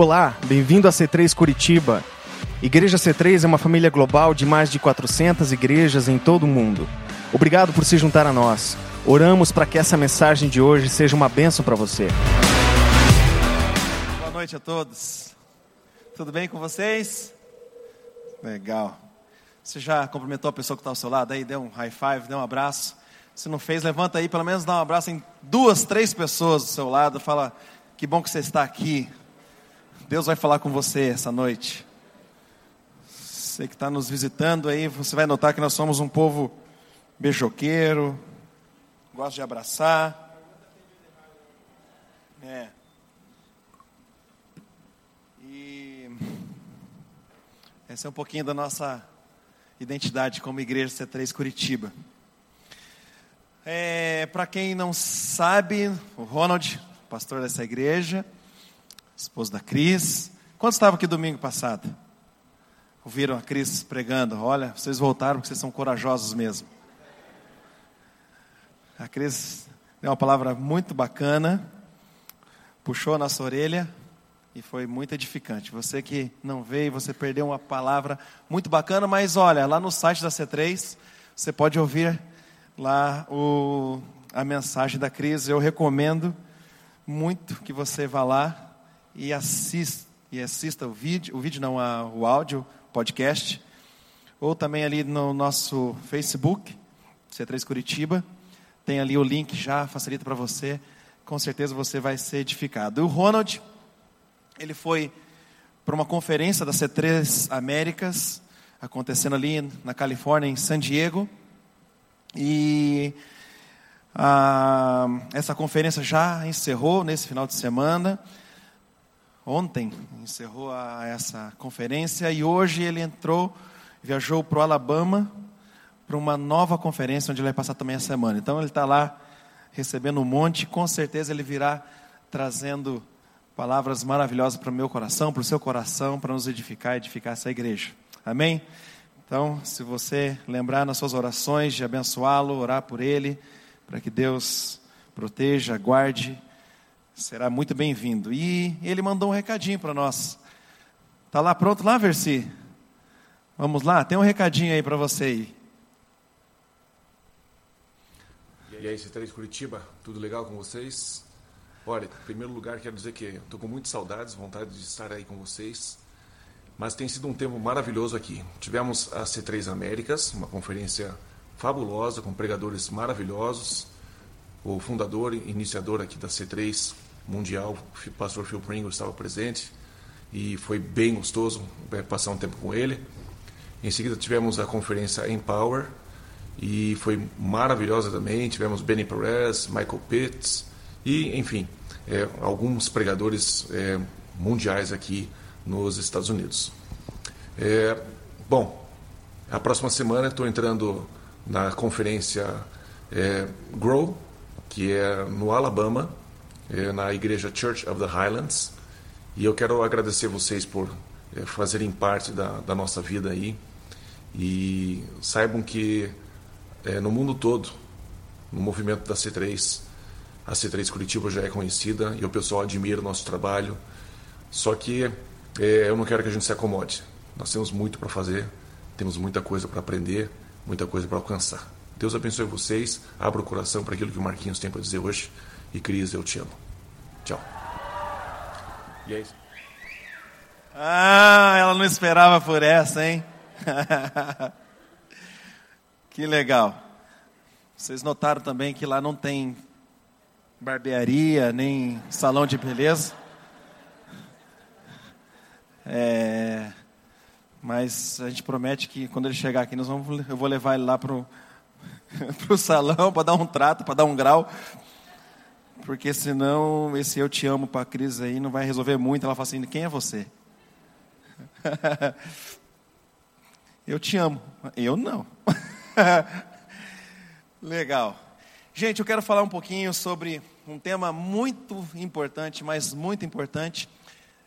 Olá, bem-vindo a C3 Curitiba. Igreja C3 é uma família global de mais de 400 igrejas em todo o mundo. Obrigado por se juntar a nós. Oramos para que essa mensagem de hoje seja uma bênção para você. Boa noite a todos. Tudo bem com vocês? Legal. Você já cumprimentou a pessoa que está ao seu lado aí? Deu um high five, deu um abraço? Se não fez, levanta aí, pelo menos dá um abraço em duas, três pessoas do seu lado. Fala, que bom que você está aqui. Deus vai falar com você essa noite. Você que está nos visitando aí, você vai notar que nós somos um povo beijoqueiro, gosta de abraçar. É. E essa é um pouquinho da nossa identidade como igreja C3 Curitiba. É, Para quem não sabe, o Ronald, pastor dessa igreja, esposo da Cris. Quantos estavam aqui domingo passado? Ouviram a Cris pregando? Olha, vocês voltaram porque vocês são corajosos mesmo. A Cris deu uma palavra muito bacana, puxou a nossa orelha e foi muito edificante. Você que não veio, você perdeu uma palavra muito bacana, mas olha, lá no site da C3, você pode ouvir lá o, a mensagem da Cris. Eu recomendo muito que você vá lá e assista, e assista o vídeo, o vídeo não, a, o áudio, podcast, ou também ali no nosso Facebook, C3 Curitiba, tem ali o link já, facilita para você, com certeza você vai ser edificado. O Ronald, ele foi para uma conferência da C3 Américas, acontecendo ali na Califórnia, em San Diego, e ah, essa conferência já encerrou nesse final de semana, ontem encerrou a, essa conferência e hoje ele entrou, viajou para o Alabama para uma nova conferência onde ele vai passar também a semana. Então ele está lá recebendo um monte, com certeza ele virá trazendo palavras maravilhosas para o meu coração, para o seu coração, para nos edificar, edificar essa igreja. Amém? Então, se você lembrar nas suas orações de abençoá-lo, orar por ele, para que Deus proteja, guarde será muito bem-vindo. E ele mandou um recadinho para nós. Tá lá pronto lá, Versi? Vamos lá, tem um recadinho aí para você aí. E aí, C3 Curitiba, tudo legal com vocês? Olha, em primeiro lugar, quero dizer que estou com muitas saudades, vontade de estar aí com vocês. Mas tem sido um tempo maravilhoso aqui. Tivemos a C3 Américas, uma conferência fabulosa, com pregadores maravilhosos. O fundador e iniciador aqui da C3 Mundial, o pastor Phil Pringle, estava presente. E foi bem gostoso passar um tempo com ele. Em seguida tivemos a conferência Empower, e foi maravilhosa também. Tivemos Benny Perez, Michael Pitts e, enfim, é, alguns pregadores é, mundiais aqui nos Estados Unidos. É, bom, a próxima semana estou entrando na conferência é, Grow, que é no Alabama, na igreja Church of the Highlands. E eu quero agradecer vocês por é, fazerem parte da, da nossa vida aí. E saibam que é, no mundo todo, no movimento da C3. A C3 Curitiba já é conhecida e o pessoal admira o nosso trabalho. Só que é, eu não quero que a gente se acomode. Nós temos muito para fazer, temos muita coisa para aprender, muita coisa para alcançar. Deus abençoe vocês, abra o coração para aquilo que o Marquinhos tem para dizer hoje. E Cris, eu te amo. Tchau. E é isso. Ah, ela não esperava por essa, hein? Que legal. Vocês notaram também que lá não tem barbearia, nem salão de beleza. É, mas a gente promete que quando ele chegar aqui, nós vamos, eu vou levar ele lá para o salão para dar um trato, para dar um grau. Porque senão esse eu te amo para a Cris aí não vai resolver muito. Ela fala assim: quem é você? eu te amo. Eu não. Legal. Gente, eu quero falar um pouquinho sobre um tema muito importante, mas muito importante.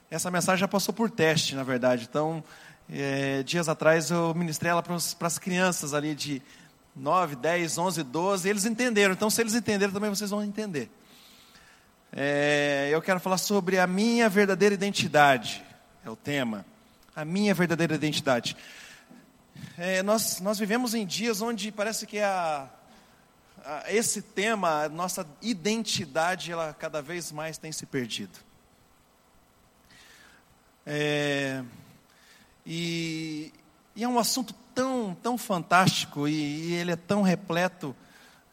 Essa mensagem já passou por teste, na verdade. Então, é, dias atrás eu ministrei ela para as crianças ali de 9, 10, 11, 12. E eles entenderam. Então, se eles entenderam, também vocês vão entender. É, eu quero falar sobre a minha verdadeira identidade, é o tema. A minha verdadeira identidade. É, nós, nós vivemos em dias onde parece que a, a, esse tema, a nossa identidade, ela cada vez mais tem se perdido. É, e, e, é um assunto tão, tão fantástico e, e ele é tão repleto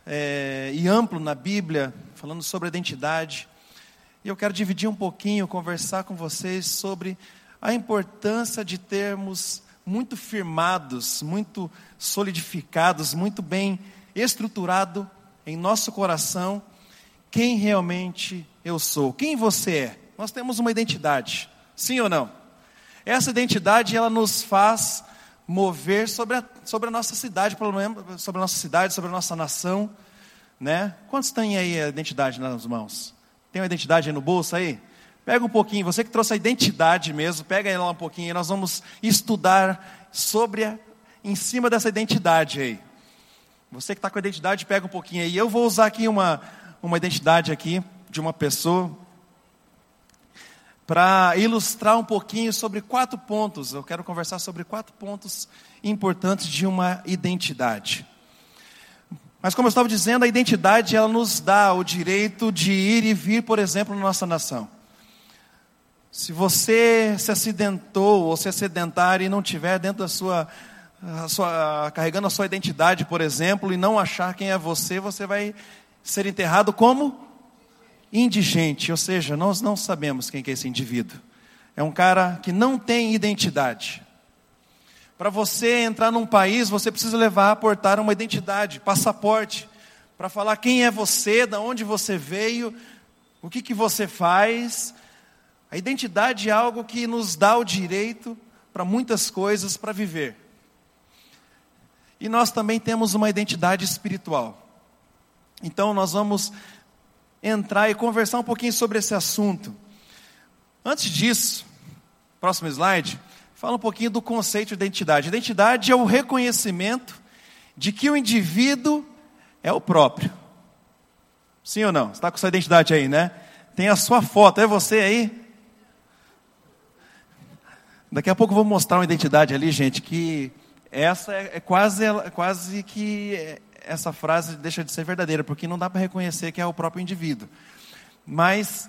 é, e amplo na Bíblia, falando sobre identidade. E eu quero dividir um pouquinho, conversar com vocês sobre a importância de termos muito firmados, muito solidificados, muito bem estruturado em nosso coração quem realmente eu sou, quem você é. Nós temos uma identidade, sim ou não? Essa identidade ela nos faz mover sobre a, sobre a nossa cidade, pelo menos sobre a nossa cidade, sobre a nossa nação, né? Quantos têm aí a identidade nas mãos? Tem uma identidade aí no bolso aí? Pega um pouquinho, você que trouxe a identidade mesmo, pega ela um pouquinho nós vamos estudar sobre a, em cima dessa identidade aí. Você que está com a identidade, pega um pouquinho aí. Eu vou usar aqui uma, uma identidade aqui de uma pessoa para ilustrar um pouquinho sobre quatro pontos. Eu quero conversar sobre quatro pontos importantes de uma identidade. Mas como eu estava dizendo, a identidade ela nos dá o direito de ir e vir, por exemplo, na nossa nação. Se você se acidentou ou se sedentário e não tiver dentro da sua, a sua, carregando a sua identidade, por exemplo, e não achar quem é você, você vai ser enterrado como indigente, ou seja, nós não sabemos quem é esse indivíduo. É um cara que não tem identidade. Para você entrar num país, você precisa levar, aportar uma identidade, passaporte, para falar quem é você, de onde você veio, o que, que você faz. A identidade é algo que nos dá o direito para muitas coisas para viver. E nós também temos uma identidade espiritual. Então nós vamos entrar e conversar um pouquinho sobre esse assunto. Antes disso, próximo slide, fala um pouquinho do conceito de identidade. Identidade é o reconhecimento de que o indivíduo é o próprio. Sim ou não? Você está com sua identidade aí, né? Tem a sua foto, é você aí? Daqui a pouco eu vou mostrar uma identidade ali, gente, que essa é, é quase, é quase que é, essa frase deixa de ser verdadeira, porque não dá para reconhecer que é o próprio indivíduo. Mas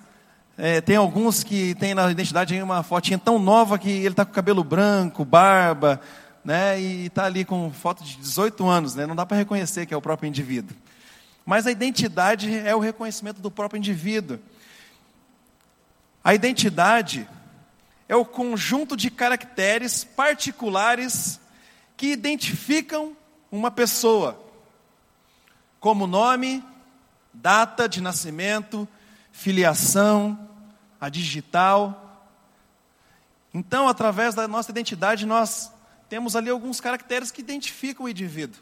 é, tem alguns que tem na identidade uma fotinha tão nova que ele está com cabelo branco, barba, né, e está ali com foto de 18 anos, né, não dá para reconhecer que é o próprio indivíduo. Mas a identidade é o reconhecimento do próprio indivíduo. A identidade é o conjunto de caracteres particulares que identificam uma pessoa como nome, data de nascimento, filiação, a digital. Então, através da nossa identidade, nós temos ali alguns caracteres que identificam o indivíduo.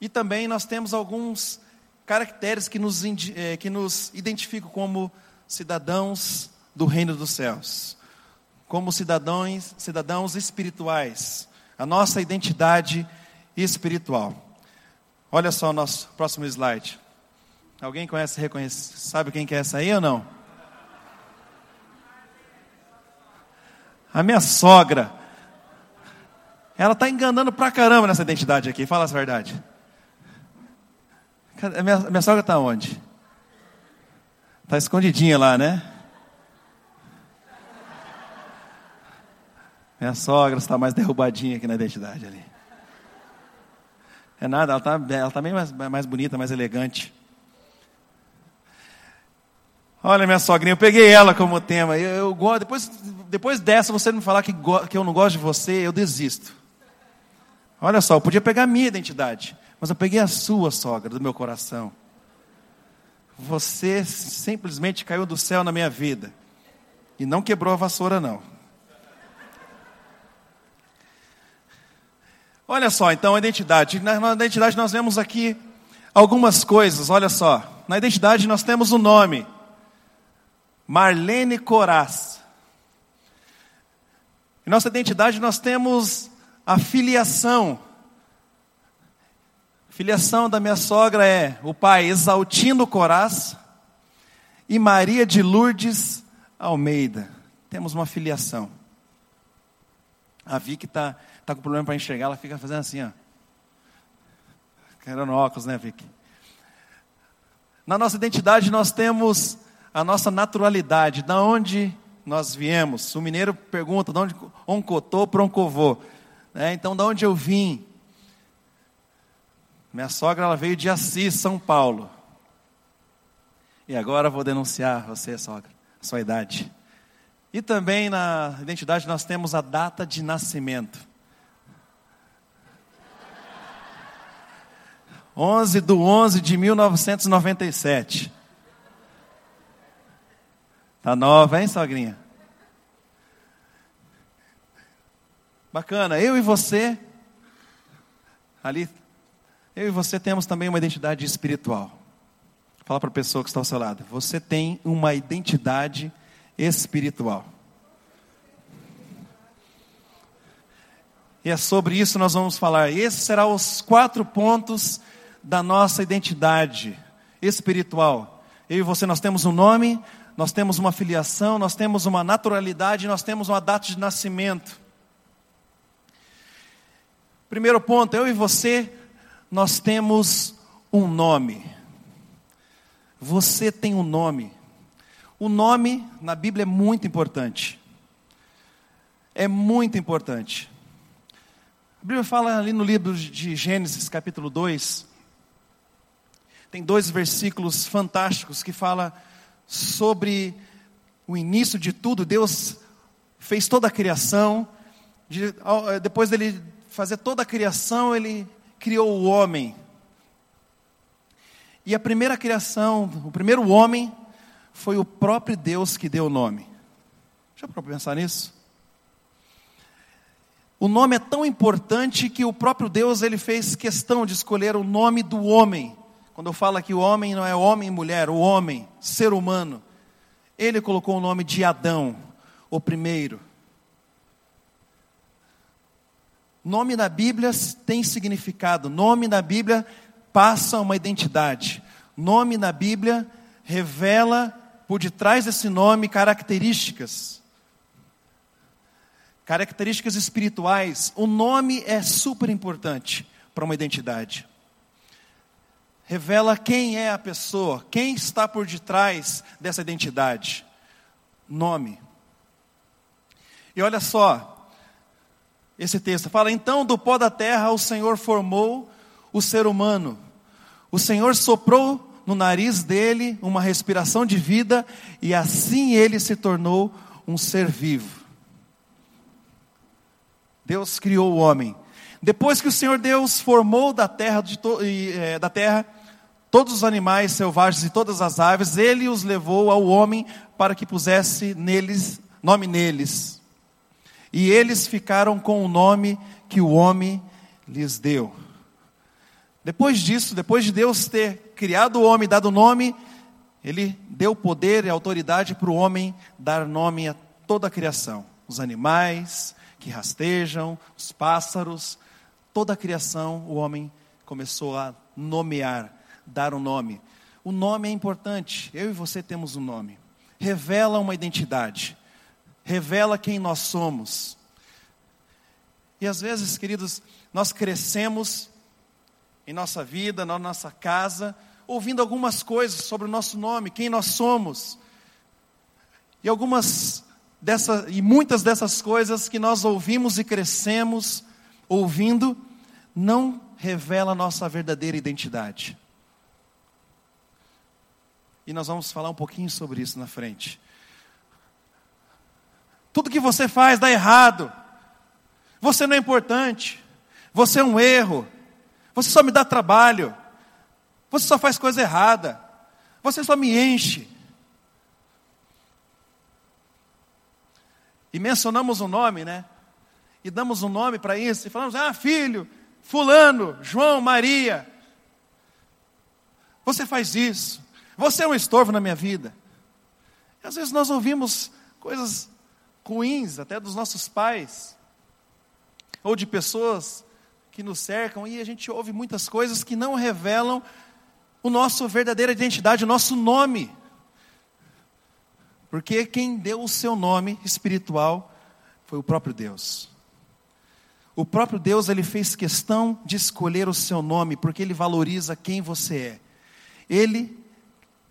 E também nós temos alguns caracteres que nos, eh, que nos identificam como cidadãos do reino dos céus, como cidadãos, cidadãos espirituais, a nossa identidade espiritual. Olha só o nosso próximo slide. Alguém conhece, reconhece, sabe quem que é essa aí ou não? A minha sogra. Ela está enganando pra caramba nessa identidade aqui, fala a verdade. A minha, minha sogra está onde? Está escondidinha lá, né? Minha sogra está mais derrubadinha aqui na identidade ali. É nada, ela está ela tá bem mais, mais bonita, mais elegante. Olha minha sogrinha, eu peguei ela como tema. Eu, eu, depois, depois dessa, você me falar que, que eu não gosto de você, eu desisto. Olha só, eu podia pegar a minha identidade, mas eu peguei a sua sogra, do meu coração. Você simplesmente caiu do céu na minha vida. E não quebrou a vassoura, não. Olha só, então a identidade. Na, na identidade nós vemos aqui algumas coisas, olha só. Na identidade nós temos o nome. Marlene Coraz. Em nossa identidade nós temos a filiação. A filiação da minha sogra é o pai Exaltino Coraz e Maria de Lourdes Almeida. Temos uma filiação. A Vicky está tá com problema para enxergar, ela fica fazendo assim, ó. Querendo óculos, né, Vicky? Na nossa identidade nós temos a nossa naturalidade, da onde nós viemos. O mineiro pergunta, de onde oncotô, proncovô. É, então, de onde eu vim? Minha sogra ela veio de Assis, São Paulo. E agora vou denunciar você, sogra, sua idade. E também na identidade nós temos a data de nascimento. 11 de 11 de 1997. Tá nova, hein, sogrinha? Bacana. Eu e você, ali, eu e você temos também uma identidade espiritual. Fala para a pessoa que está ao seu lado. Você tem uma identidade espiritual. E é sobre isso nós vamos falar. Esses serão os quatro pontos da nossa identidade espiritual. Eu e você, nós temos um nome, nós temos uma filiação, nós temos uma naturalidade, nós temos uma data de nascimento. Primeiro ponto, eu e você, nós temos um nome. Você tem um nome. O nome na Bíblia é muito importante. É muito importante. A Bíblia fala ali no livro de Gênesis, capítulo 2, tem dois versículos fantásticos que fala sobre o início de tudo. Deus fez toda a criação. De, depois dele fazer toda a criação, ele criou o homem. E a primeira criação, o primeiro homem, foi o próprio Deus que deu o nome. Já para pensar nisso? O nome é tão importante que o próprio Deus ele fez questão de escolher o nome do homem. Quando eu falo que o homem não é homem e mulher, o homem, ser humano, ele colocou o nome de Adão, o primeiro. Nome na Bíblia tem significado, nome na Bíblia passa uma identidade. Nome na Bíblia revela por detrás desse nome características. Características espirituais. O nome é super importante para uma identidade revela quem é a pessoa, quem está por detrás dessa identidade. Nome. E olha só, esse texto fala: então do pó da terra o Senhor formou o ser humano. O Senhor soprou no nariz dele uma respiração de vida e assim ele se tornou um ser vivo. Deus criou o homem. Depois que o Senhor Deus formou da terra, de to, é, da terra todos os animais selvagens e todas as aves, ele os levou ao homem para que pusesse neles nome neles. E eles ficaram com o nome que o homem lhes deu. Depois disso, depois de Deus ter criado o homem, dado nome, ele deu poder e autoridade para o homem dar nome a toda a criação. Os animais que rastejam, os pássaros, toda a criação, o homem começou a nomear dar um nome. O nome é importante. Eu e você temos um nome. Revela uma identidade. Revela quem nós somos. E às vezes, queridos, nós crescemos em nossa vida, na nossa casa, ouvindo algumas coisas sobre o nosso nome, quem nós somos. E algumas dessa e muitas dessas coisas que nós ouvimos e crescemos ouvindo não revela a nossa verdadeira identidade. E nós vamos falar um pouquinho sobre isso na frente. Tudo que você faz dá errado. Você não é importante. Você é um erro. Você só me dá trabalho. Você só faz coisa errada. Você só me enche. E mencionamos um nome, né? E damos um nome para isso. E falamos: Ah, filho, Fulano, João, Maria. Você faz isso. Você é um estorvo na minha vida. E às vezes nós ouvimos coisas ruins, até dos nossos pais, ou de pessoas que nos cercam, e a gente ouve muitas coisas que não revelam o nosso verdadeira identidade, o nosso nome. Porque quem deu o seu nome espiritual foi o próprio Deus. O próprio Deus, ele fez questão de escolher o seu nome, porque ele valoriza quem você é. Ele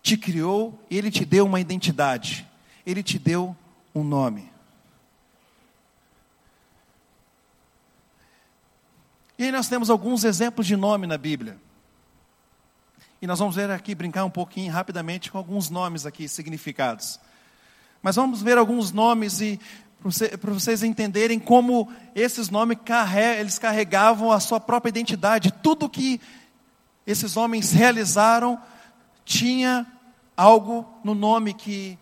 te criou, ele te deu uma identidade, ele te deu um nome. E aí nós temos alguns exemplos de nome na Bíblia. E nós vamos ver aqui, brincar um pouquinho rapidamente com alguns nomes aqui, significados. Mas vamos ver alguns nomes e para vocês entenderem como esses nomes eles carregavam a sua própria identidade. Tudo que esses homens realizaram tinha algo no nome que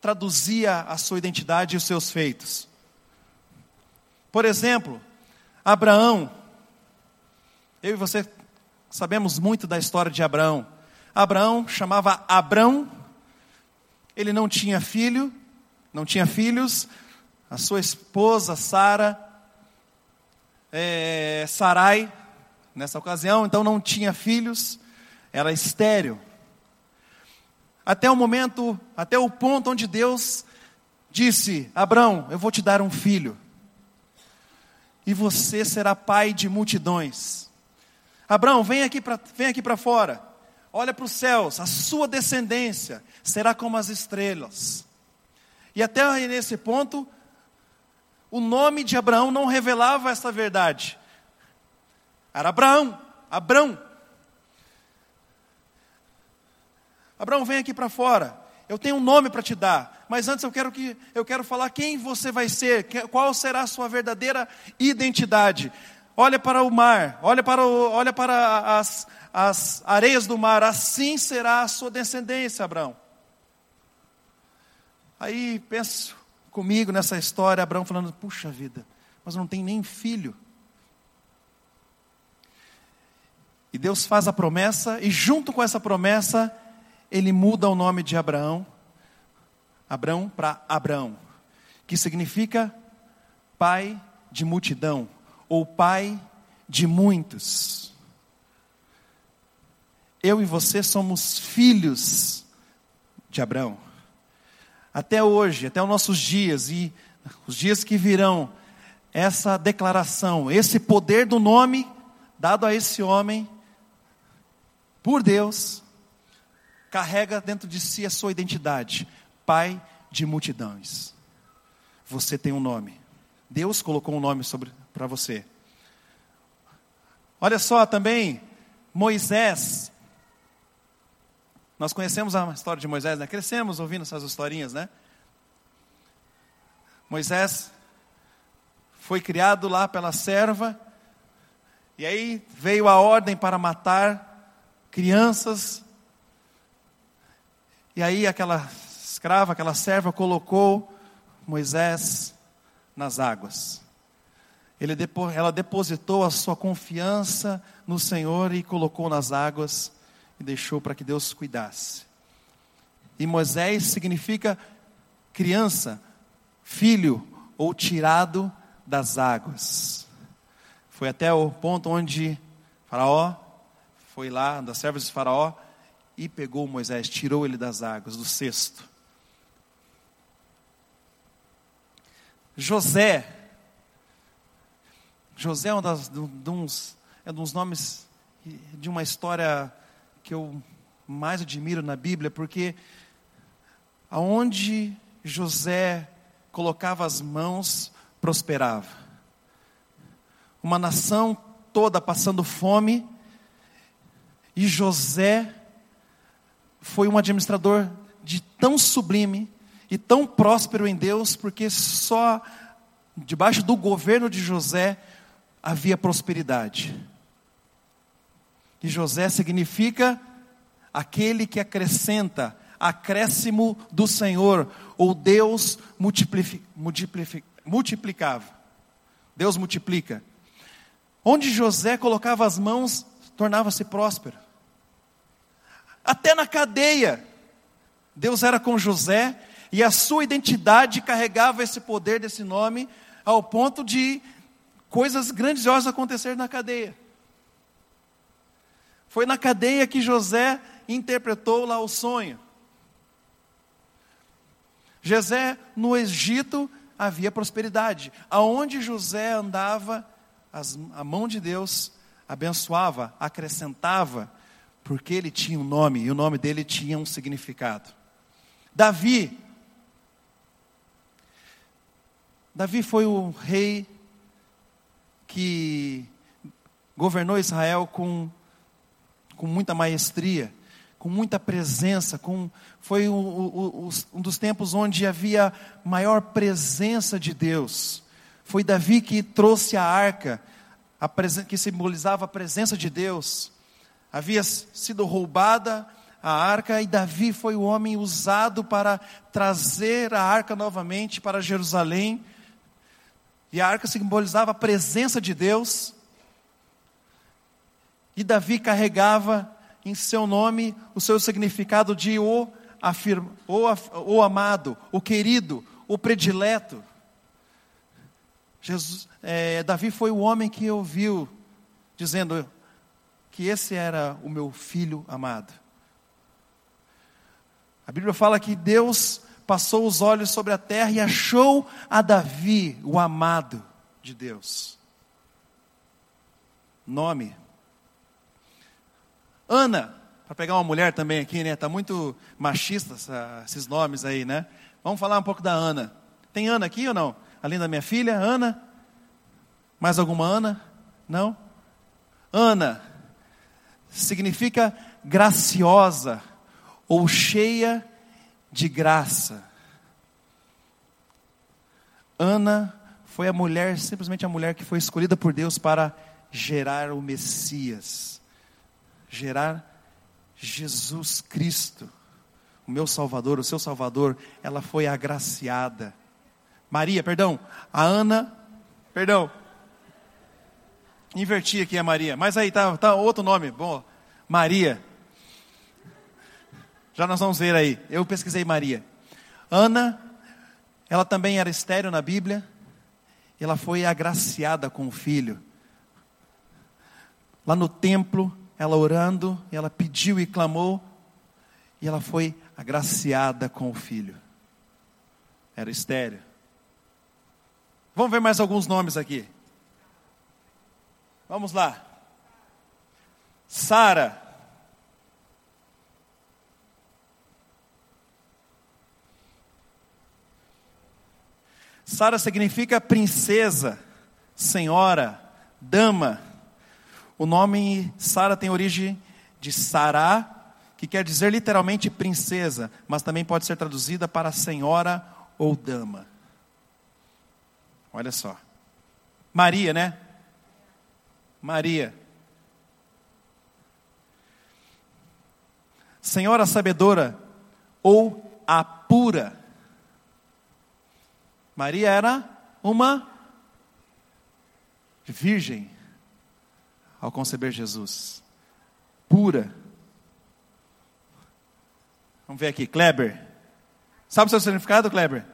traduzia a sua identidade e os seus feitos. Por exemplo, Abraão. Eu e você sabemos muito da história de Abraão. Abraão chamava Abrão, ele não tinha filho, não tinha filhos, a sua esposa Sara, é, Sarai, nessa ocasião, então não tinha filhos, era estéril. Até o momento, até o ponto onde Deus disse: Abraão, eu vou te dar um filho, e você será pai de multidões. Abraão, vem aqui para fora. Olha para os céus, a sua descendência será como as estrelas. E até nesse ponto, o nome de Abraão não revelava essa verdade. Era Abraão, Abrão. Abraão, vem aqui para fora. Eu tenho um nome para te dar, mas antes eu quero que eu quero falar quem você vai ser, qual será a sua verdadeira identidade. Olha para o mar, olha para, o, olha para as, as areias do mar, assim será a sua descendência, Abraão. Aí penso comigo nessa história, Abraão falando: puxa vida, mas não tem nem filho. E Deus faz a promessa, e junto com essa promessa, ele muda o nome de Abraão, Abraão para Abraão, que significa pai de multidão, ou pai de muitos. Eu e você somos filhos de Abraão. Até hoje, até os nossos dias e os dias que virão, essa declaração, esse poder do nome dado a esse homem por Deus, carrega dentro de si a sua identidade, pai de multidões. Você tem um nome. Deus colocou um nome para você. Olha só também, Moisés. Nós conhecemos a história de Moisés, né? Crescemos ouvindo essas historinhas, né? Moisés foi criado lá pela serva, e aí veio a ordem para matar crianças e aí aquela escrava, aquela serva colocou Moisés nas águas. Ela depositou a sua confiança no Senhor e colocou nas águas e deixou para que Deus cuidasse. E Moisés significa criança, filho ou tirado das águas. Foi até o ponto onde Faraó foi lá, das servas de Faraó, e pegou Moisés, tirou ele das águas, do cesto. José. José é um, das, de uns, é um dos nomes de uma história que eu mais admiro na Bíblia, porque aonde José colocava as mãos, prosperava. Uma nação toda passando fome, e José foi um administrador de tão sublime e tão próspero em Deus, porque só debaixo do governo de José havia prosperidade. E José significa aquele que acrescenta, acréscimo do Senhor, ou Deus multiplicava. Deus multiplica. Onde José colocava as mãos, tornava-se próspero. Até na cadeia, Deus era com José e a sua identidade carregava esse poder desse nome ao ponto de coisas grandiosas acontecer na cadeia. Foi na cadeia que José interpretou lá o sonho. José, no Egito, havia prosperidade. Aonde José andava, as, a mão de Deus abençoava, acrescentava, porque ele tinha um nome e o nome dele tinha um significado. Davi. Davi foi o rei que governou Israel com, com muita maestria, com muita presença, com, foi o, o, o, um dos tempos onde havia maior presença de Deus. Foi Davi que trouxe a arca, a que simbolizava a presença de Deus. Havia sido roubada a arca e Davi foi o homem usado para trazer a arca novamente para Jerusalém. E a arca simbolizava a presença de Deus. E Davi carregava em seu nome o seu significado de o, afirma, o, o amado, o querido, o predileto. Jesus, é, Davi foi o homem que ouviu dizendo que esse era o meu filho amado. A Bíblia fala que Deus passou os olhos sobre a terra e achou a Davi, o amado de Deus. Nome Ana, para pegar uma mulher também aqui, né? Tá muito machista esses nomes aí, né? Vamos falar um pouco da Ana. Tem Ana aqui ou não? Além da minha filha, Ana? Mais alguma Ana? Não? Ana significa graciosa ou cheia de graça. Ana foi a mulher, simplesmente a mulher que foi escolhida por Deus para gerar o Messias gerar Jesus Cristo, o meu Salvador, o seu Salvador, ela foi agraciada. Maria, perdão, a Ana, perdão, inverti aqui a Maria, mas aí tá, tá outro nome, bom, Maria. Já nós vamos ver aí. Eu pesquisei Maria. Ana, ela também era estéreo na Bíblia. Ela foi agraciada com o filho. Lá no templo, ela orando, ela pediu e clamou, e ela foi agraciada com o filho. Era estéreo. Vamos ver mais alguns nomes aqui. Vamos lá. Sara. Sara significa princesa, senhora, dama. O nome Sara tem origem de Sará, que quer dizer literalmente princesa, mas também pode ser traduzida para senhora ou dama. Olha só. Maria, né? Maria. Senhora sabedora ou a pura. Maria era uma virgem ao conceber Jesus. Pura. Vamos ver aqui, Kleber. Sabe o seu significado, Kleber?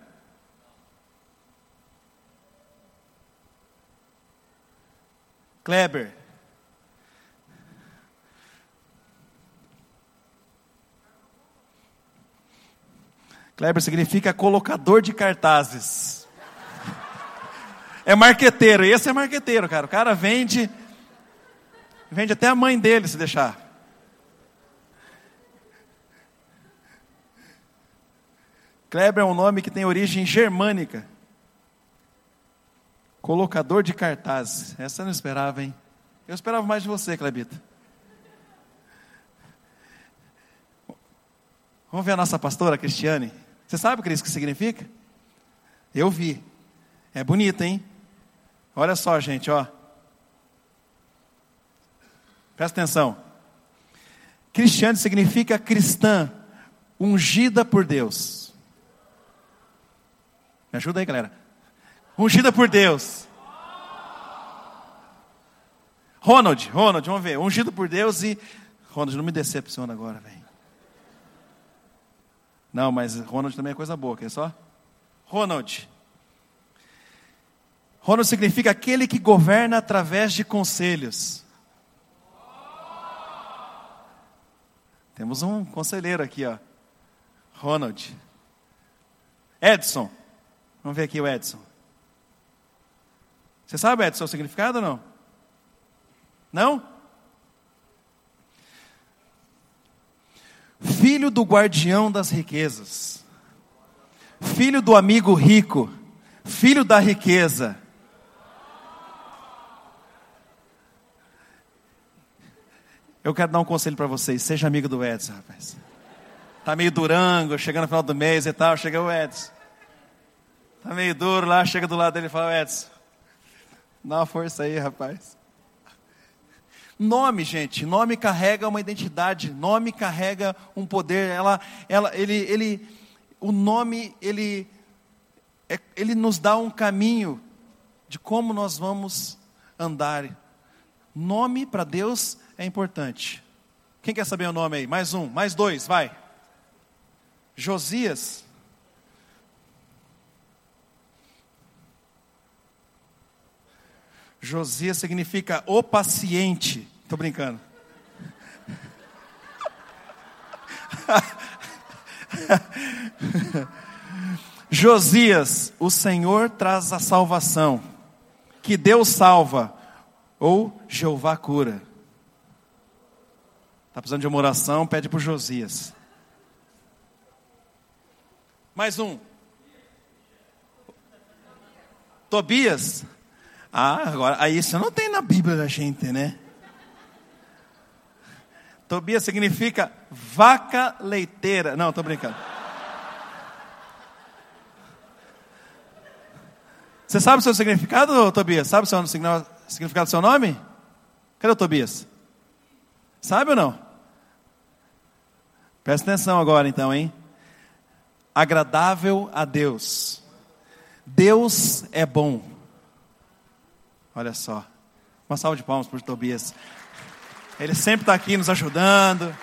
Kleber. Kleber significa colocador de cartazes. É marqueteiro, esse é marqueteiro, cara. O cara vende Vende até a mãe dele se deixar. Kleber é um nome que tem origem germânica. Colocador de cartazes. Essa eu não esperava, hein? Eu esperava mais de você, Klebita. Vamos ver a nossa pastora, Cristiane. Você sabe o que isso significa? Eu vi. É bonito, hein? Olha só, gente, ó. Presta atenção. Cristiano significa cristã, ungida por Deus. Me ajuda aí, galera. Ungida por Deus. Ronald, Ronald, vamos ver. Ungido por Deus e. Ronald, não me decepciona agora, velho. Não, mas Ronald também é coisa boa, quer só? Ronald. Ronald significa aquele que governa através de conselhos. Temos um conselheiro aqui, ó. Ronald. Edson. Vamos ver aqui o Edson. Você sabe, Edson, o significado ou não? Não? Filho do guardião das riquezas. Filho do amigo rico. Filho da riqueza. Eu quero dar um conselho para vocês. Seja amigo do Edson, rapaz. Tá meio durango, chegando no final do mês e tal. Chega o Edson. Tá meio duro lá, chega do lado dele e fala: Edson, dá uma força aí, rapaz. Nome, gente, nome carrega uma identidade, nome carrega um poder. Ela, ela, ele, ele, o nome, ele, é, ele nos dá um caminho de como nós vamos andar. Nome para Deus é importante. Quem quer saber o nome aí? Mais um, mais dois, vai. Josias. Josias significa o paciente. Estou brincando. Josias, o Senhor traz a salvação. Que Deus salva. Ou Jeová cura. Está precisando de uma oração? Pede para Josias. Mais um. Tobias. Ah, agora, aí isso não tem na Bíblia da gente, né? Tobias significa vaca leiteira. Não, estou brincando. Você sabe o seu significado, Tobias? Sabe o seu significado do seu nome? Cadê o Tobias? Sabe ou não? Presta atenção agora então, hein? Agradável a Deus. Deus é bom. Olha só. Uma salva de palmas para o Tobias. Ele sempre está aqui nos ajudando.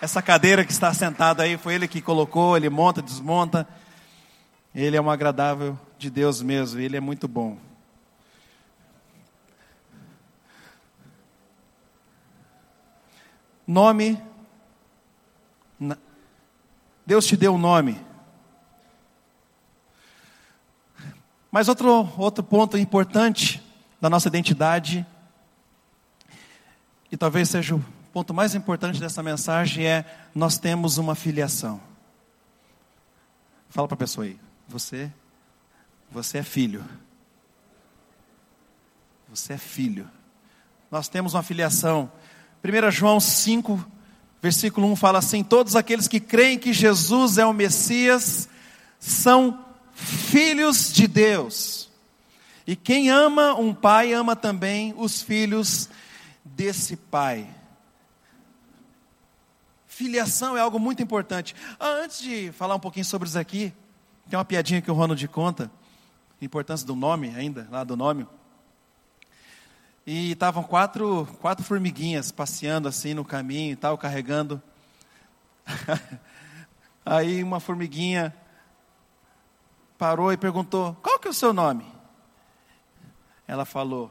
Essa cadeira que está sentada aí foi ele que colocou, ele monta, desmonta. Ele é um agradável de Deus mesmo, ele é muito bom. Nome. Deus te deu um nome. Mas outro, outro ponto importante da nossa identidade, e talvez seja o ponto mais importante dessa mensagem, é nós temos uma filiação. Fala para a pessoa aí, você, você é filho. Você é filho. Nós temos uma filiação. 1 João 5, versículo 1 fala assim: Todos aqueles que creem que Jesus é o Messias são filhos de Deus. E quem ama um pai, ama também os filhos desse pai. Filiação é algo muito importante. Ah, antes de falar um pouquinho sobre isso aqui, tem uma piadinha que o Ronald conta, importância do nome ainda, lá do nome. E estavam quatro, quatro formiguinhas passeando assim no caminho e tal, carregando. Aí uma formiguinha parou e perguntou: Qual que é o seu nome? Ela falou: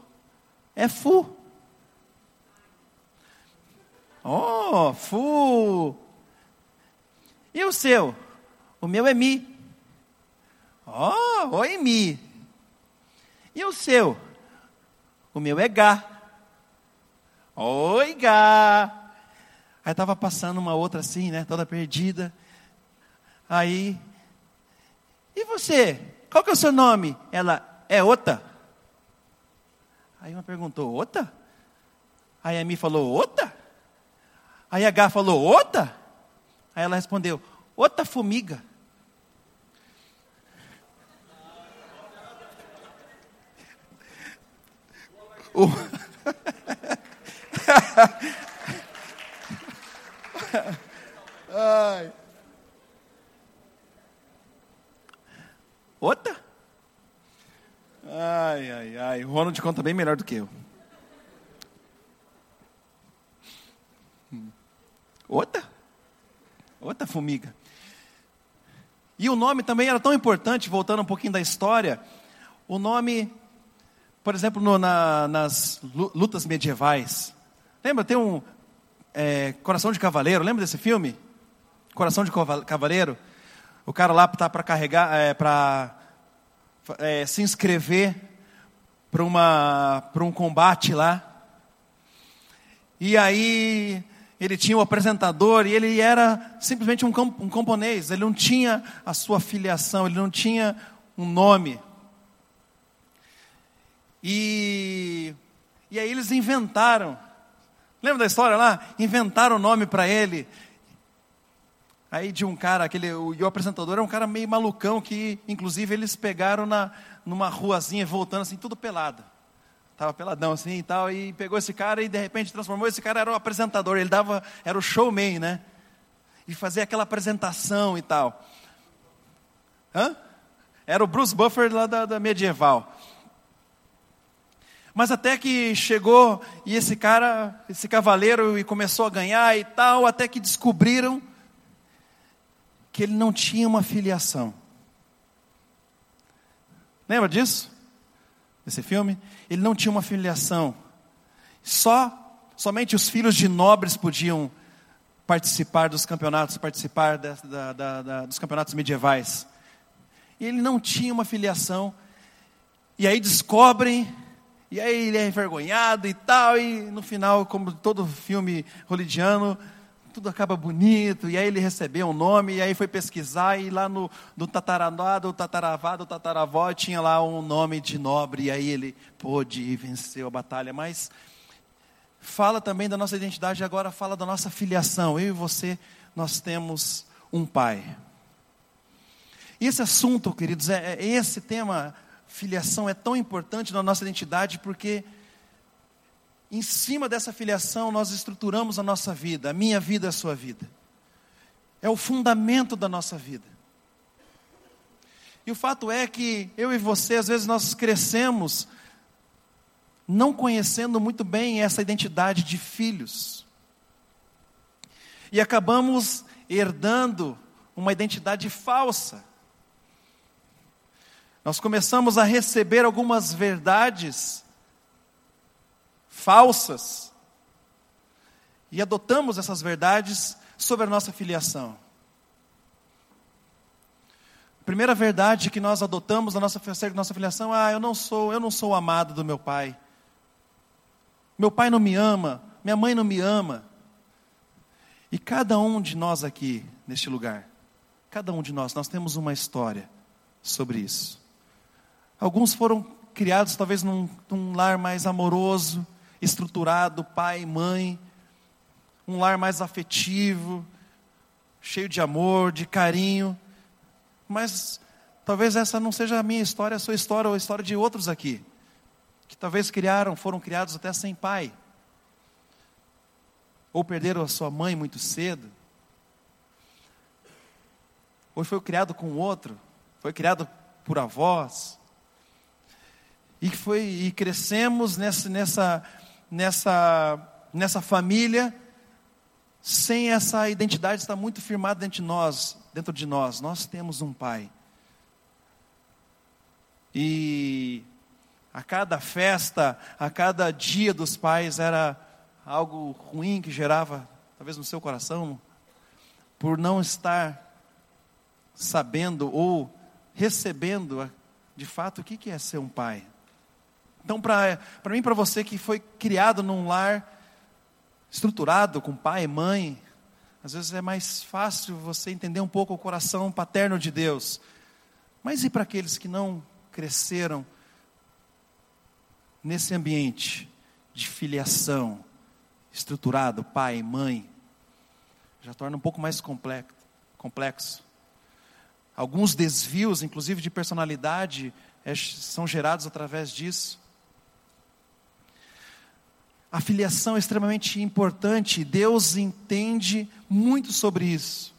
É Fu. Oh, Fu. E o seu? O meu é Mi. Oh, oi Mi. E o seu? O meu é Gá. Oi, Gá. Aí estava passando uma outra assim, né? Toda perdida. Aí. E você? Qual que é o seu nome? Ela é Ota. Aí uma perguntou, Ota? Aí a Mi falou, Ota? Aí a Gá falou, Ota? Aí ela respondeu, Ota formiga. O... Ai. Outra? Ai, ai, ai. O Ronald conta bem melhor do que eu. Outra? Outra formiga. E o nome também era tão importante, voltando um pouquinho da história. O nome por exemplo, no, na, nas lutas medievais. Lembra, tem um é, Coração de Cavaleiro, lembra desse filme? Coração de Cavaleiro. o cara lá está para carregar, é, para é, se inscrever para um combate lá. E aí ele tinha o um apresentador e ele era simplesmente um, um camponês, ele não tinha a sua filiação, ele não tinha um nome. E, e aí eles inventaram, lembra da história lá? Inventaram o nome para ele. Aí de um cara, aquele, o, o apresentador era um cara meio malucão que, inclusive, eles pegaram na, numa ruazinha voltando assim, tudo pelado. Tava peladão assim e tal, e pegou esse cara e de repente transformou. Esse cara era o apresentador, ele dava, era o showman, né? E fazia aquela apresentação e tal. Hã? Era o Bruce Buffer lá da, da medieval. Mas até que chegou e esse cara, esse cavaleiro, e começou a ganhar e tal, até que descobriram que ele não tinha uma filiação. Lembra disso? Desse filme? Ele não tinha uma filiação. Só, somente os filhos de nobres podiam participar dos campeonatos, participar da, da, da, dos campeonatos medievais. E ele não tinha uma filiação. E aí descobrem, e aí ele é envergonhado e tal, e no final, como todo filme holidiano, tudo acaba bonito, e aí ele recebeu um nome, e aí foi pesquisar, e lá no, no tataravá, do tataravá, do tataravó, tinha lá um nome de nobre, e aí ele pôde e venceu a batalha. Mas fala também da nossa identidade, agora fala da nossa filiação. Eu e você, nós temos um pai. E esse assunto, queridos, é, é esse tema, filiação, é tão importante na nossa identidade, porque em cima dessa filiação, nós estruturamos a nossa vida, a minha vida, a sua vida. É o fundamento da nossa vida. E o fato é que eu e você, às vezes, nós crescemos não conhecendo muito bem essa identidade de filhos. E acabamos herdando uma identidade falsa. Nós começamos a receber algumas verdades falsas e adotamos essas verdades sobre a nossa filiação. A primeira verdade que nós adotamos na nossa, nossa filiação, ah, eu não sou, eu não sou amado do meu pai. Meu pai não me ama, minha mãe não me ama. E cada um de nós aqui, neste lugar, cada um de nós, nós temos uma história sobre isso. Alguns foram criados talvez num, num lar mais amoroso, estruturado, pai, mãe, um lar mais afetivo, cheio de amor, de carinho. Mas talvez essa não seja a minha história, a sua história ou a história de outros aqui, que talvez criaram, foram criados até sem pai, ou perderam a sua mãe muito cedo, ou foi criado com outro, foi criado por avós, e foi e crescemos nessa, nessa nessa, nessa família, sem essa identidade estar muito firmada dentro de nós, dentro de nós. Nós temos um pai. E a cada festa, a cada dia dos pais era algo ruim que gerava, talvez no seu coração, por não estar sabendo ou recebendo de fato o que é ser um pai. Então, para mim e para você que foi criado num lar estruturado, com pai e mãe, às vezes é mais fácil você entender um pouco o coração paterno de Deus. Mas e para aqueles que não cresceram nesse ambiente de filiação, estruturado, pai e mãe? Já torna um pouco mais complexo. Alguns desvios, inclusive de personalidade, é, são gerados através disso. A filiação é extremamente importante, Deus entende muito sobre isso.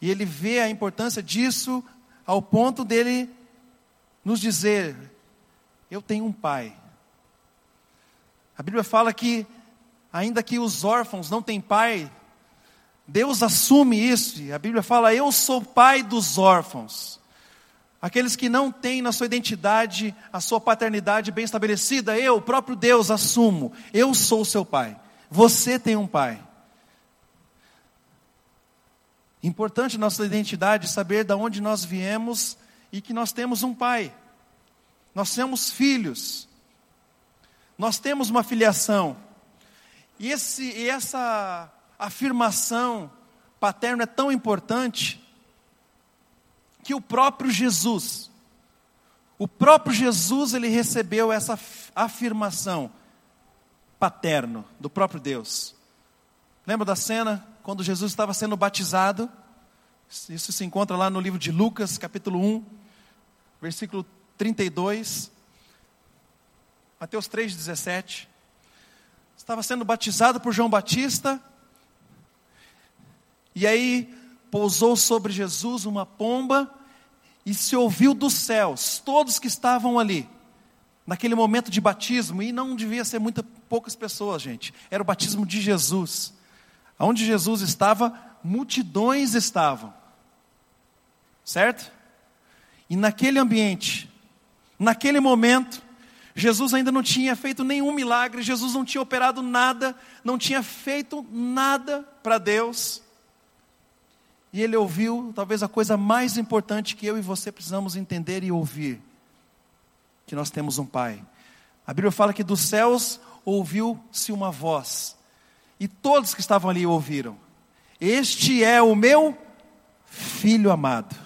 E Ele vê a importância disso ao ponto dele nos dizer: Eu tenho um pai. A Bíblia fala que, ainda que os órfãos não têm pai, Deus assume isso. A Bíblia fala: Eu sou pai dos órfãos. Aqueles que não têm na sua identidade a sua paternidade bem estabelecida, eu, o próprio Deus, assumo. Eu sou seu pai. Você tem um pai. Importante nossa identidade, saber de onde nós viemos e que nós temos um pai. Nós somos filhos. Nós temos uma filiação. E, esse, e essa afirmação paterna é tão importante que o próprio Jesus, o próprio Jesus, ele recebeu essa afirmação paterno do próprio Deus. Lembra da cena quando Jesus estava sendo batizado? Isso se encontra lá no livro de Lucas, capítulo 1, versículo 32. Mateus 3,17. Estava sendo batizado por João Batista. E aí pousou sobre Jesus uma pomba e se ouviu dos céus, todos que estavam ali, naquele momento de batismo, e não devia ser muitas poucas pessoas, gente, era o batismo de Jesus. Onde Jesus estava, multidões estavam, certo? E naquele ambiente, naquele momento, Jesus ainda não tinha feito nenhum milagre, Jesus não tinha operado nada, não tinha feito nada para Deus. E ele ouviu talvez a coisa mais importante que eu e você precisamos entender e ouvir: que nós temos um Pai. A Bíblia fala que dos céus ouviu-se uma voz, e todos que estavam ali ouviram: Este é o meu filho amado.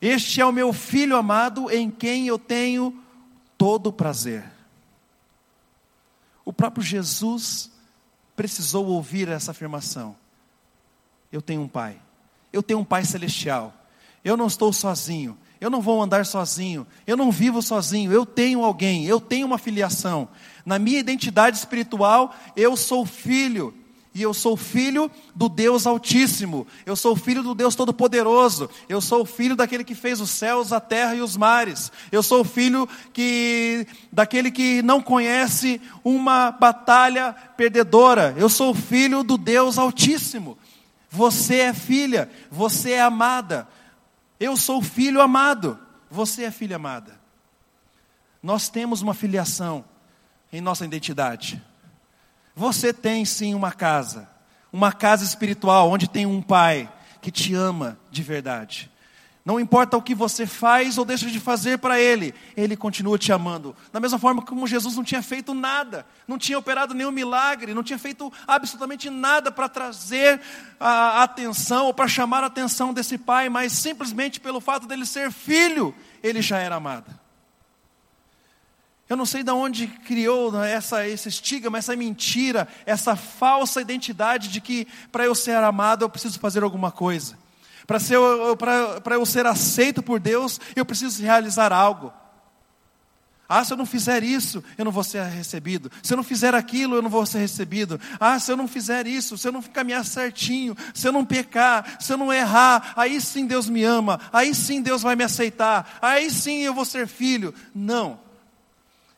Este é o meu filho amado em quem eu tenho todo o prazer. O próprio Jesus precisou ouvir essa afirmação. Eu tenho um Pai. Eu tenho um Pai celestial. Eu não estou sozinho. Eu não vou andar sozinho. Eu não vivo sozinho. Eu tenho alguém. Eu tenho uma filiação. Na minha identidade espiritual, eu sou filho. E eu sou filho do Deus Altíssimo. Eu sou filho do Deus Todo-Poderoso. Eu sou filho daquele que fez os céus, a terra e os mares. Eu sou filho que daquele que não conhece uma batalha perdedora. Eu sou filho do Deus Altíssimo. Você é filha, você é amada. Eu sou filho amado, você é filha amada. Nós temos uma filiação em nossa identidade. Você tem sim uma casa, uma casa espiritual onde tem um pai que te ama de verdade. Não importa o que você faz ou deixa de fazer para Ele, Ele continua te amando. Da mesma forma como Jesus não tinha feito nada, não tinha operado nenhum milagre, não tinha feito absolutamente nada para trazer a atenção ou para chamar a atenção desse Pai, mas simplesmente pelo fato dele ser filho, Ele já era amado. Eu não sei de onde criou essa, esse estigma, essa mentira, essa falsa identidade de que para eu ser amado eu preciso fazer alguma coisa. Para eu ser aceito por Deus, eu preciso realizar algo. Ah, se eu não fizer isso, eu não vou ser recebido. Se eu não fizer aquilo, eu não vou ser recebido. Ah, se eu não fizer isso, se eu não caminhar certinho, se eu não pecar, se eu não errar, aí sim Deus me ama, aí sim Deus vai me aceitar, aí sim eu vou ser filho. Não.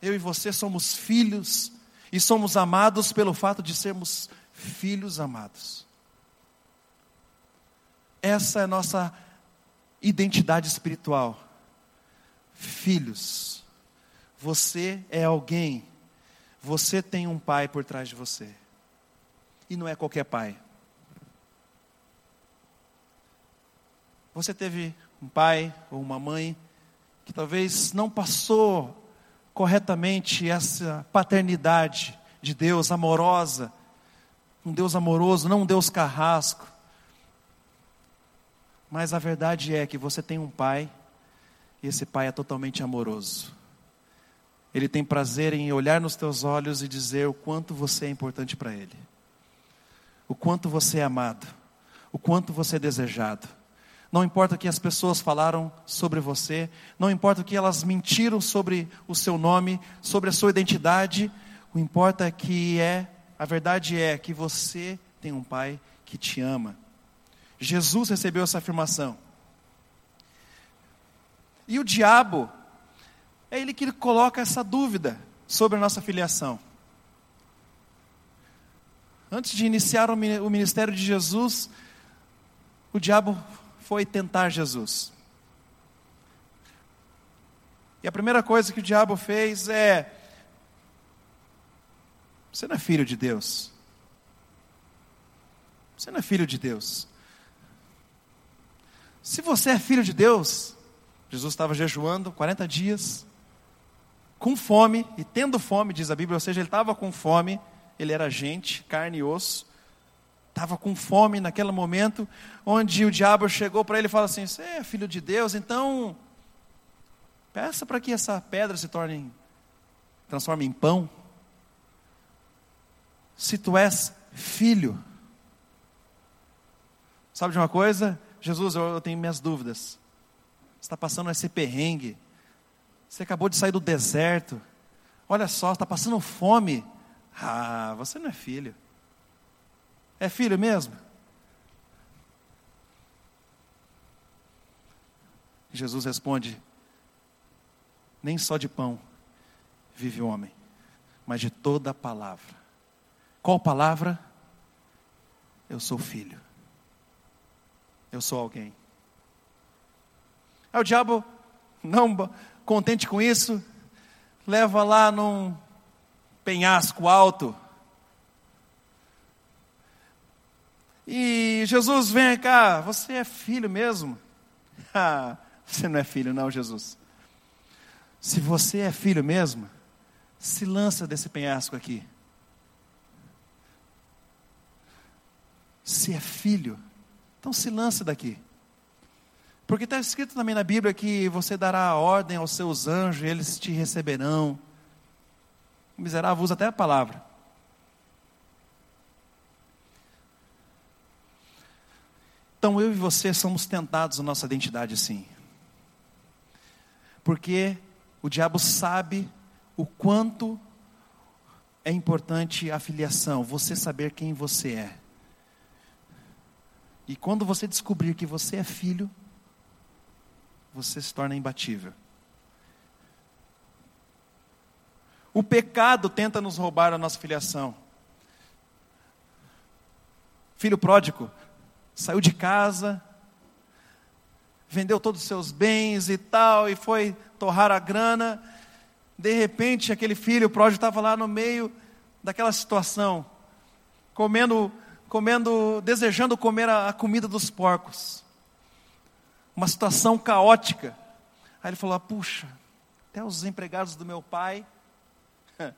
Eu e você somos filhos e somos amados pelo fato de sermos filhos amados. Essa é a nossa identidade espiritual. Filhos, você é alguém, você tem um pai por trás de você. E não é qualquer pai. Você teve um pai ou uma mãe que talvez não passou corretamente essa paternidade de Deus amorosa, um Deus amoroso, não um Deus carrasco. Mas a verdade é que você tem um pai, e esse pai é totalmente amoroso. Ele tem prazer em olhar nos teus olhos e dizer o quanto você é importante para ele, o quanto você é amado, o quanto você é desejado. Não importa o que as pessoas falaram sobre você, não importa o que elas mentiram sobre o seu nome, sobre a sua identidade, o importa é que é, a verdade é que você tem um pai que te ama. Jesus recebeu essa afirmação. E o diabo, é ele que coloca essa dúvida sobre a nossa filiação. Antes de iniciar o ministério de Jesus, o diabo foi tentar Jesus. E a primeira coisa que o diabo fez é: Você não é filho de Deus. Você não é filho de Deus. Se você é filho de Deus, Jesus estava jejuando 40 dias, com fome, e tendo fome, diz a Bíblia, ou seja, ele estava com fome, ele era gente, carne e osso, estava com fome naquele momento, onde o diabo chegou para ele e falou assim: Você é filho de Deus, então peça para que essa pedra se torne, transforme em pão. Se tu és filho, sabe de uma coisa? Jesus, eu, eu tenho minhas dúvidas. Você está passando esse perrengue. Você acabou de sair do deserto. Olha só, está passando fome. Ah, você não é filho. É filho mesmo? Jesus responde: Nem só de pão vive o homem, mas de toda a palavra. Qual palavra? Eu sou filho eu sou alguém. Aí o diabo, não contente com isso, leva lá num penhasco alto. E Jesus, vem cá, você é filho mesmo? Ah, você não é filho, não, Jesus. Se você é filho mesmo, se lança desse penhasco aqui. Se é filho, então se lance daqui. Porque está escrito também na Bíblia que você dará ordem aos seus anjos e eles te receberão. O miserável usa até a palavra. Então eu e você somos tentados na nossa identidade sim. Porque o diabo sabe o quanto é importante a filiação, você saber quem você é. E quando você descobrir que você é filho, você se torna imbatível. O pecado tenta nos roubar a nossa filiação. Filho pródigo saiu de casa, vendeu todos os seus bens e tal, e foi torrar a grana. De repente, aquele filho pródigo estava lá no meio daquela situação, comendo comendo, desejando comer a, a comida dos porcos. Uma situação caótica. Aí ele falou: ah, puxa, até os empregados do meu pai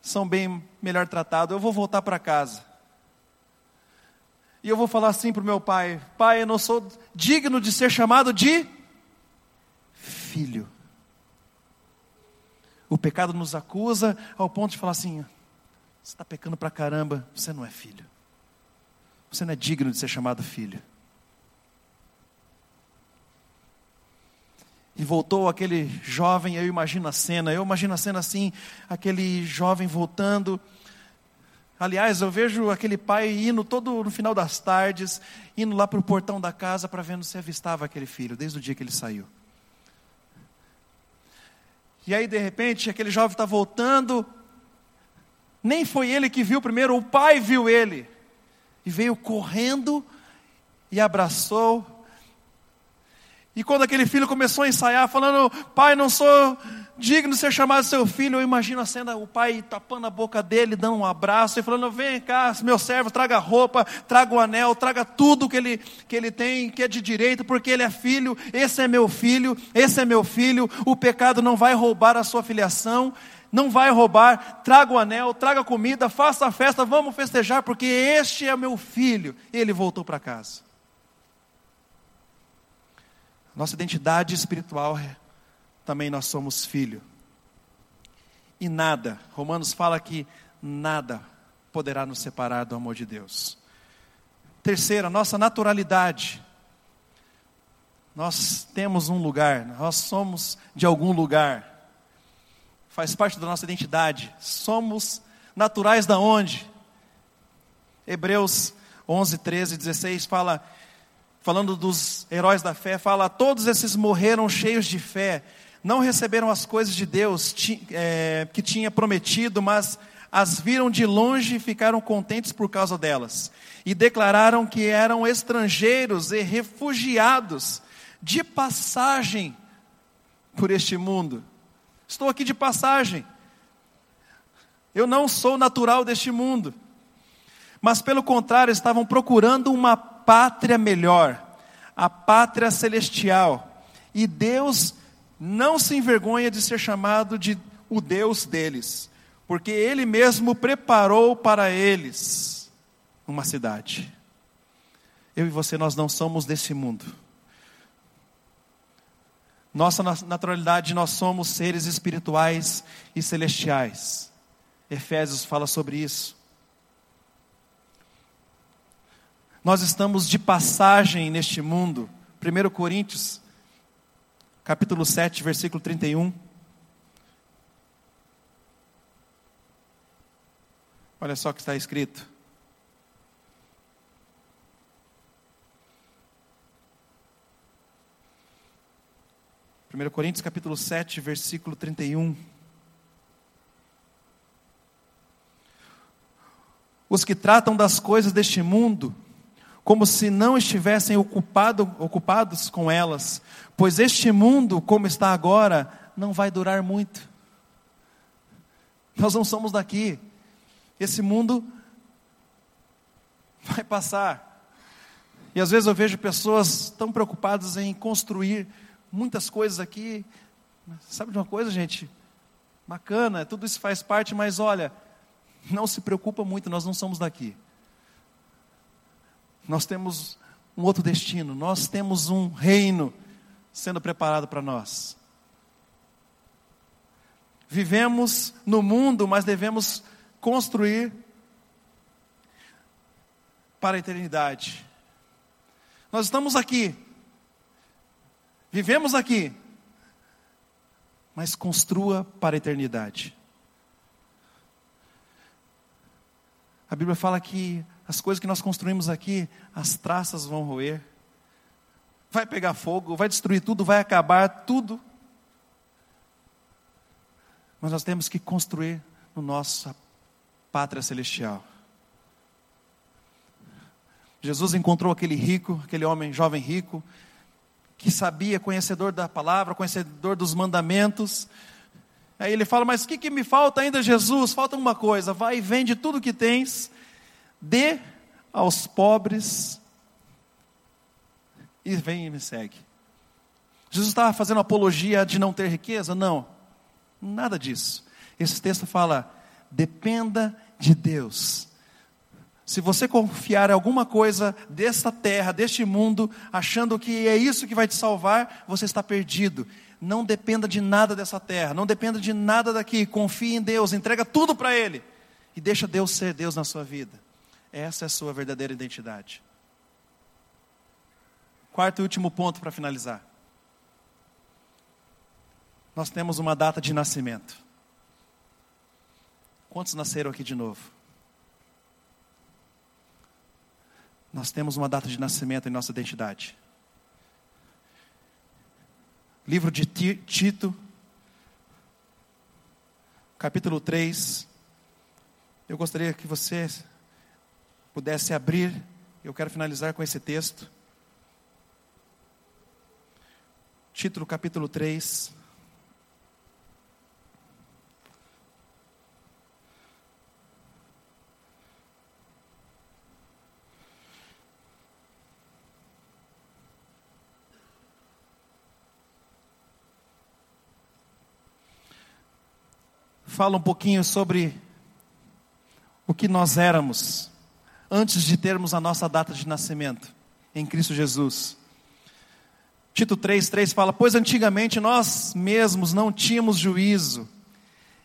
são bem melhor tratados. Eu vou voltar para casa. E eu vou falar assim para o meu pai: Pai, eu não sou digno de ser chamado de filho. O pecado nos acusa ao ponto de falar assim: você está pecando para caramba, você não é filho. Você não é digno de ser chamado filho. E voltou aquele jovem, eu imagino a cena, eu imagino a cena assim, aquele jovem voltando. Aliás, eu vejo aquele pai indo todo no final das tardes, indo lá para o portão da casa para ver se avistava aquele filho, desde o dia que ele saiu. E aí, de repente, aquele jovem está voltando, nem foi ele que viu primeiro, o pai viu ele. E veio correndo e abraçou. E quando aquele filho começou a ensaiar, falando: Pai, não sou digno de ser chamado seu filho, eu imagino a cena, o pai tapando a boca dele, dando um abraço e falando: Vem cá, meu servo, traga roupa, traga o anel, traga tudo que ele, que ele tem, que é de direito, porque ele é filho. Esse é meu filho, esse é meu filho. O pecado não vai roubar a sua filiação não vai roubar, traga o anel, traga comida, faça a festa, vamos festejar, porque este é meu filho. E ele voltou para casa. Nossa identidade espiritual é, também nós somos filho. E nada, Romanos fala que nada poderá nos separar do amor de Deus. Terceira, nossa naturalidade. Nós temos um lugar, nós somos de algum lugar faz parte da nossa identidade. Somos naturais da onde? Hebreus 11, 13, 16 fala, falando dos heróis da fé, fala: todos esses morreram cheios de fé, não receberam as coisas de Deus é, que tinha prometido, mas as viram de longe e ficaram contentes por causa delas. E declararam que eram estrangeiros e refugiados de passagem por este mundo. Estou aqui de passagem. Eu não sou natural deste mundo. mas pelo contrário estavam procurando uma pátria melhor, a pátria celestial. E Deus não se envergonha de ser chamado de o Deus deles, porque Ele mesmo preparou para eles uma cidade. Eu e você, nós não somos desse mundo. Nossa naturalidade, nós somos seres espirituais e celestiais. Efésios fala sobre isso. Nós estamos de passagem neste mundo. 1 Coríntios, capítulo 7, versículo 31. Olha só o que está escrito. 1 Coríntios capítulo 7, versículo 31. Os que tratam das coisas deste mundo como se não estivessem ocupado, ocupados com elas, pois este mundo, como está agora, não vai durar muito. Nós não somos daqui. Esse mundo vai passar. E às vezes eu vejo pessoas tão preocupadas em construir muitas coisas aqui. Sabe de uma coisa, gente? Bacana, tudo isso faz parte, mas olha, não se preocupa muito, nós não somos daqui. Nós temos um outro destino, nós temos um reino sendo preparado para nós. Vivemos no mundo, mas devemos construir para a eternidade. Nós estamos aqui, Vivemos aqui, mas construa para a eternidade. A Bíblia fala que as coisas que nós construímos aqui, as traças vão roer, vai pegar fogo, vai destruir tudo, vai acabar tudo. Mas nós temos que construir no nossa pátria celestial. Jesus encontrou aquele rico, aquele homem jovem rico, que sabia, conhecedor da palavra, conhecedor dos mandamentos. Aí ele fala: Mas o que, que me falta ainda, Jesus? Falta uma coisa. Vai e vende tudo que tens, dê aos pobres e vem e me segue. Jesus estava fazendo apologia de não ter riqueza? Não, nada disso. Esse texto fala: dependa de Deus se você confiar em alguma coisa desta terra, deste mundo, achando que é isso que vai te salvar, você está perdido. Não dependa de nada dessa terra, não dependa de nada daqui. Confie em Deus, entrega tudo para Ele e deixa Deus ser Deus na sua vida. Essa é a sua verdadeira identidade. Quarto e último ponto para finalizar. Nós temos uma data de nascimento. Quantos nasceram aqui de novo? Nós temos uma data de nascimento em nossa identidade. Livro de Tito, capítulo 3. Eu gostaria que você pudesse abrir, eu quero finalizar com esse texto. Título capítulo 3. Fala um pouquinho sobre o que nós éramos antes de termos a nossa data de nascimento em Cristo Jesus. Tito 3,3 fala: Pois antigamente nós mesmos não tínhamos juízo,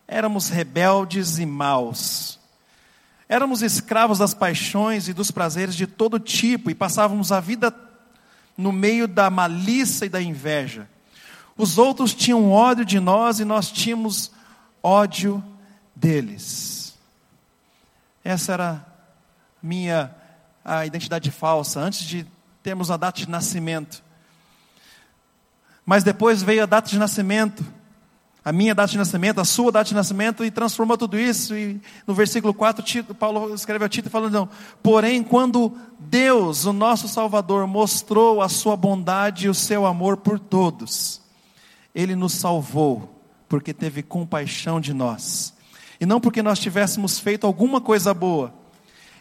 éramos rebeldes e maus, éramos escravos das paixões e dos prazeres de todo tipo e passávamos a vida no meio da malícia e da inveja. Os outros tinham ódio de nós e nós tínhamos ódio deles. Essa era minha a identidade falsa, antes de termos a data de nascimento. Mas depois veio a data de nascimento, a minha data de nascimento, a sua data de nascimento, e transformou tudo isso. E no versículo 4, Tito, Paulo escreve a Tito falando: não, porém, quando Deus, o nosso Salvador, mostrou a sua bondade e o seu amor por todos, Ele nos salvou porque teve compaixão de nós. E não porque nós tivéssemos feito alguma coisa boa.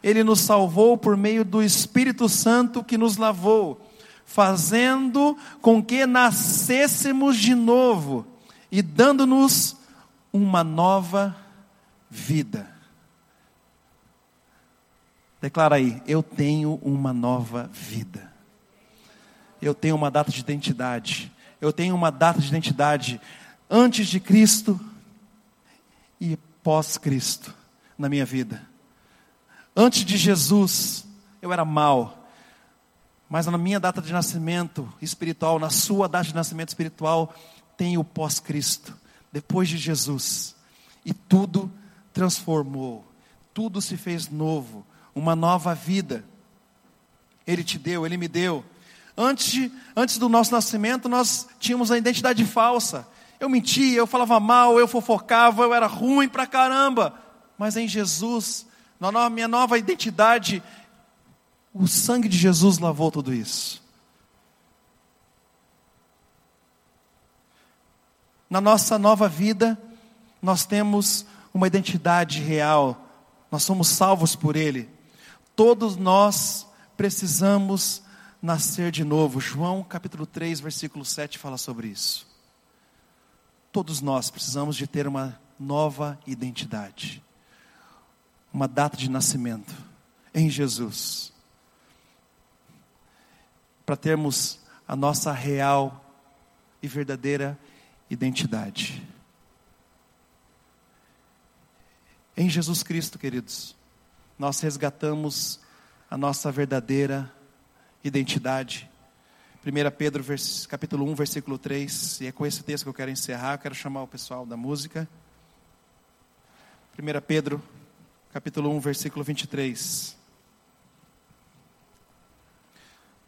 Ele nos salvou por meio do Espírito Santo que nos lavou, fazendo com que nascêssemos de novo e dando-nos uma nova vida. Declara aí: Eu tenho uma nova vida. Eu tenho uma data de identidade. Eu tenho uma data de identidade antes de Cristo e pós-Cristo na minha vida. Antes de Jesus, eu era mal. Mas na minha data de nascimento espiritual, na sua data de nascimento espiritual, tem o pós-Cristo, depois de Jesus. E tudo transformou, tudo se fez novo, uma nova vida. Ele te deu, ele me deu. Antes, antes do nosso nascimento, nós tínhamos a identidade falsa. Eu mentia, eu falava mal, eu fofocava, eu era ruim pra caramba. Mas em Jesus, na minha nova identidade, o sangue de Jesus lavou tudo isso. Na nossa nova vida, nós temos uma identidade real, nós somos salvos por Ele. Todos nós precisamos nascer de novo. João capítulo 3, versículo 7 fala sobre isso. Todos nós precisamos de ter uma nova identidade, uma data de nascimento em Jesus, para termos a nossa real e verdadeira identidade. Em Jesus Cristo, queridos, nós resgatamos a nossa verdadeira identidade. 1 Pedro capítulo 1, versículo 3, e é com esse texto que eu quero encerrar, eu quero chamar o pessoal da música. 1 Pedro capítulo 1, versículo 23.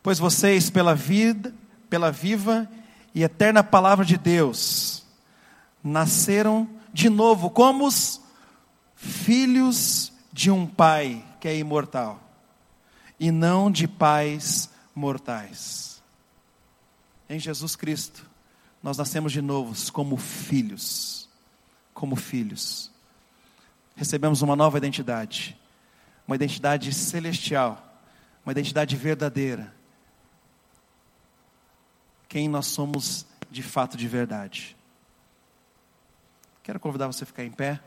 Pois vocês, pela vida, pela viva e eterna palavra de Deus, nasceram de novo como os filhos de um pai que é imortal, e não de pais mortais. Em Jesus Cristo, nós nascemos de novo como filhos, como filhos. Recebemos uma nova identidade, uma identidade celestial, uma identidade verdadeira. Quem nós somos de fato de verdade. Quero convidar você a ficar em pé.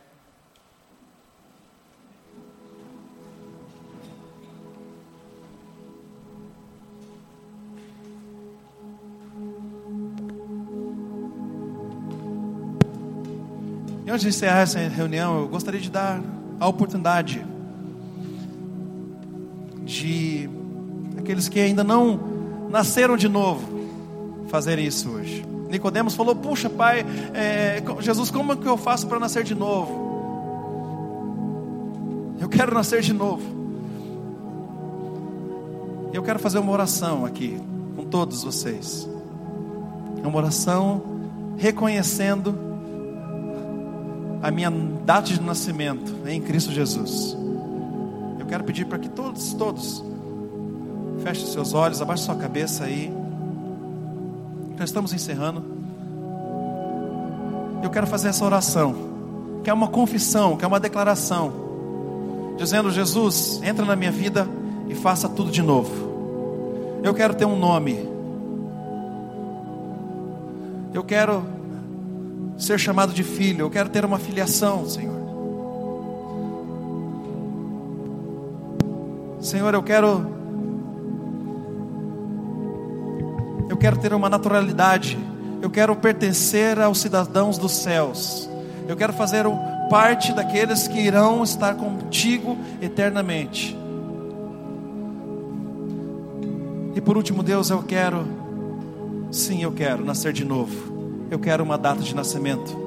E antes de encerrar essa reunião, eu gostaria de dar a oportunidade de aqueles que ainda não nasceram de novo fazer isso hoje. Nicodemos falou: Puxa, pai, é, Jesus, como é que eu faço para nascer de novo? Eu quero nascer de novo. Eu quero fazer uma oração aqui com todos vocês. Uma oração reconhecendo a minha data de nascimento em Cristo Jesus. Eu quero pedir para que todos, todos, fechem seus olhos, abaixe sua cabeça aí. Já estamos encerrando. Eu quero fazer essa oração, que é uma confissão, que é uma declaração, dizendo: Jesus, entra na minha vida e faça tudo de novo. Eu quero ter um nome. Eu quero ser chamado de filho, eu quero ter uma filiação, Senhor. Senhor, eu quero eu quero ter uma naturalidade. Eu quero pertencer aos cidadãos dos céus. Eu quero fazer parte daqueles que irão estar contigo eternamente. E por último, Deus, eu quero, sim, eu quero nascer de novo eu quero uma data de nascimento.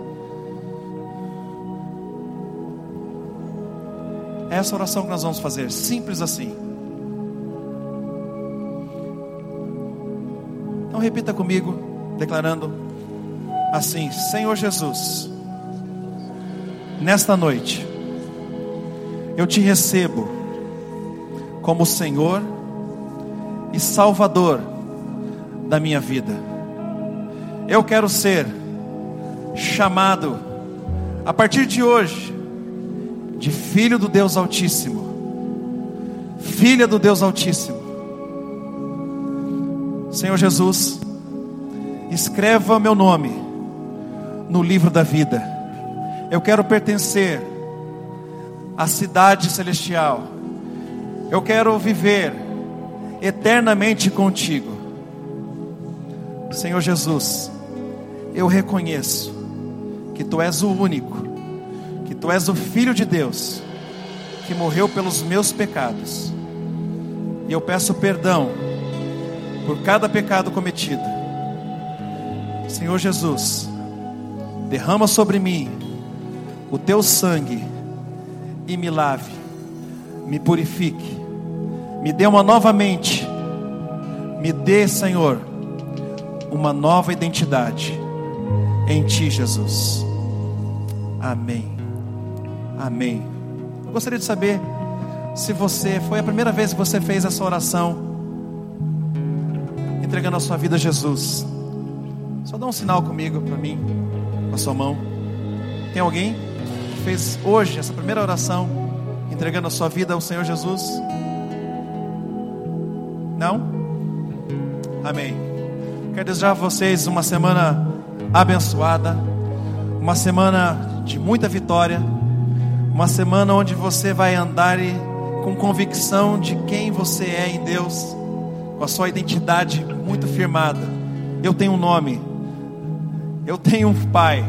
É essa oração que nós vamos fazer, simples assim. Então repita comigo, declarando assim: Senhor Jesus, nesta noite, eu te recebo como Senhor e Salvador da minha vida. Eu quero ser chamado, a partir de hoje, de filho do Deus Altíssimo. filha do Deus Altíssimo. Senhor Jesus, escreva meu nome no livro da vida. Eu quero pertencer à cidade celestial. Eu quero viver eternamente contigo. Senhor Jesus, eu reconheço que tu és o único, que tu és o Filho de Deus, que morreu pelos meus pecados. E eu peço perdão por cada pecado cometido. Senhor Jesus, derrama sobre mim o teu sangue e me lave, me purifique, me dê uma nova mente, me dê, Senhor, uma nova identidade em Ti, Jesus. Amém. Amém. Eu gostaria de saber se você foi a primeira vez que você fez essa oração, entregando a sua vida a Jesus. Só dá um sinal comigo para mim, com a sua mão. Tem alguém que fez hoje essa primeira oração, entregando a sua vida ao Senhor Jesus? Não? Amém. Quero desejar a vocês uma semana abençoada, uma semana de muita vitória, uma semana onde você vai andar com convicção de quem você é em Deus, com a sua identidade muito firmada. Eu tenho um nome, eu tenho um pai.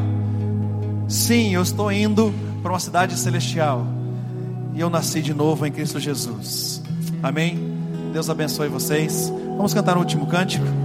Sim, eu estou indo para uma cidade celestial. E eu nasci de novo em Cristo Jesus. Amém? Deus abençoe vocês. Vamos cantar o último cântico.